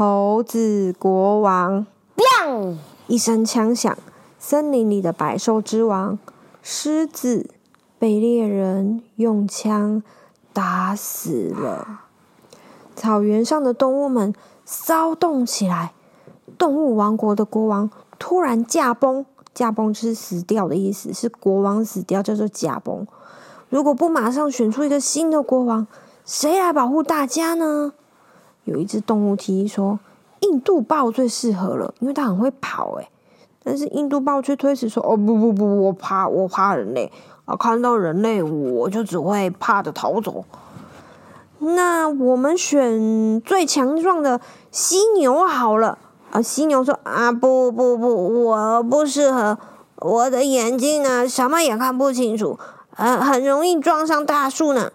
猴子国王，砰！一声枪响，森林里的百兽之王狮子被猎人用枪打死了。草原上的动物们骚动起来。动物王国的国王突然驾崩，驾崩就是死掉的意思，是国王死掉叫做驾崩。如果不马上选出一个新的国王，谁来保护大家呢？有一只动物提议说：“印度豹最适合了，因为它很会跑。”诶，但是印度豹却推辞说：“哦，不不不，我怕，我怕人类啊！看到人类，我就只会怕的逃走。”那我们选最强壮的犀牛好了。啊，犀牛说：“啊，不不不，我不适合，我的眼睛呢，什么也看不清楚，呃，很容易撞上大树呢。”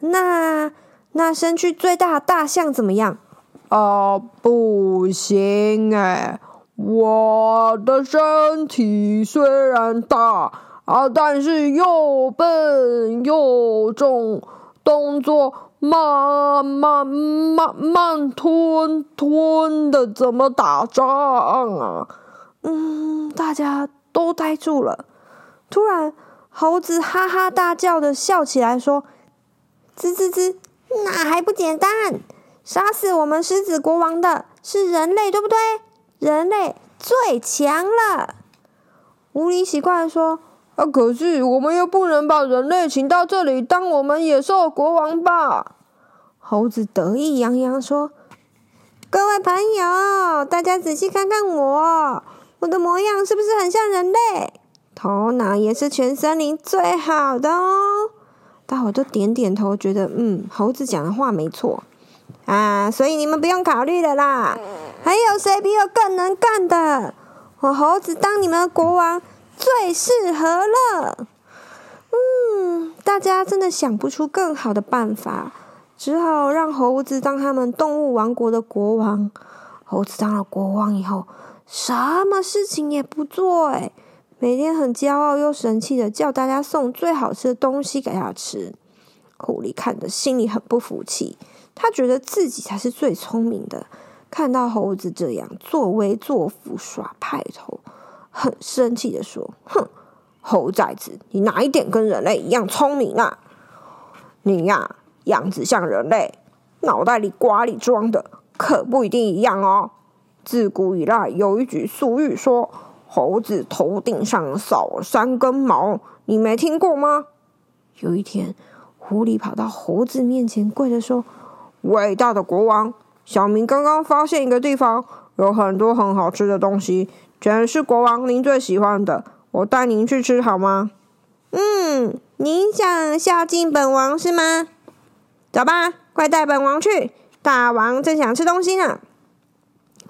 那。那身躯最大的大象怎么样？啊，不行哎！我的身体虽然大啊，但是又笨又重，动作慢慢慢慢吞吞的，怎么打仗啊？嗯，大家都呆住了。突然，猴子哈哈大叫的笑起来，说：“吱吱吱。”那还不简单？杀死我们狮子国王的是人类，对不对？人类最强了。狐狸奇怪地说：“啊，可是我们又不能把人类请到这里当我们野兽国王吧？”猴子得意洋洋说：“各位朋友，大家仔细看看我，我的模样是不是很像人类？头脑也是全森林最好的哦。”大伙都点点头，觉得嗯，猴子讲的话没错啊，所以你们不用考虑了啦。还有谁比我更能干的？我猴子当你们的国王最适合了。嗯，大家真的想不出更好的办法，只好让猴子当他们动物王国的国王。猴子当了国王以后，什么事情也不做，哎。每天很骄傲又神气的叫大家送最好吃的东西给他吃。狐狸看着心里很不服气，他觉得自己才是最聪明的。看到猴子这样作威作福耍派头，很生气的说：“哼，猴崽子，你哪一点跟人类一样聪明啊？你呀，样子像人类，脑袋里瓜里装的可不一定一样哦。自古以来有一句俗语说。”猴子头顶上少三根毛，你没听过吗？有一天，狐狸跑到猴子面前，跪着说：“伟大的国王，小明刚刚发现一个地方，有很多很好吃的东西，全是国王您最喜欢的，我带您去吃好吗？”“嗯，您想孝敬本王是吗？”“走吧，快带本王去，大王正想吃东西呢。”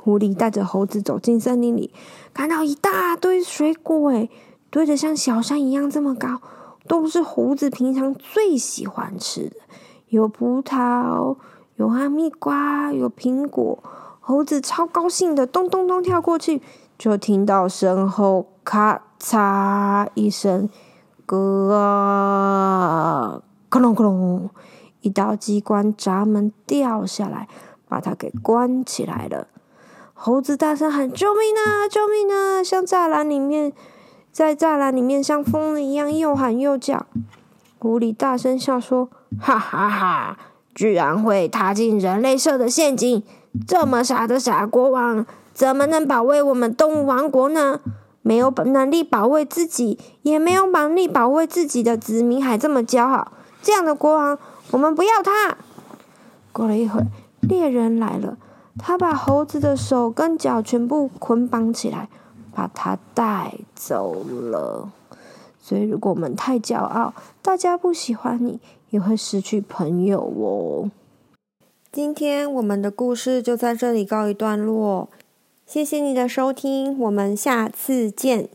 狐狸带着猴子走进森林里，看到一大堆水果，诶，堆得像小山一样这么高，都是猴子平常最喜欢吃的，有葡萄，有哈密瓜，有苹果。猴子超高兴的，咚咚咚跳过去，就听到身后咔嚓一声，咯，咯隆咯隆，一道机关闸门掉下来，把它给关起来了。猴子大声喊：“救命啊！救命啊！”像栅栏里面，在栅栏里面像疯了一样又喊又叫。狐狸大声笑说：“哈哈哈！居然会踏进人类设的陷阱！这么傻的傻国王，怎么能保卫我们动物王国呢？没有能力保卫自己，也没有能力保卫自己的子民，还这么骄傲，这样的国王，我们不要他！”过了一会，猎人来了。他把猴子的手跟脚全部捆绑起来，把它带走了。所以，如果我们太骄傲，大家不喜欢你，也会失去朋友哦。今天我们的故事就在这里告一段落。谢谢你的收听，我们下次见。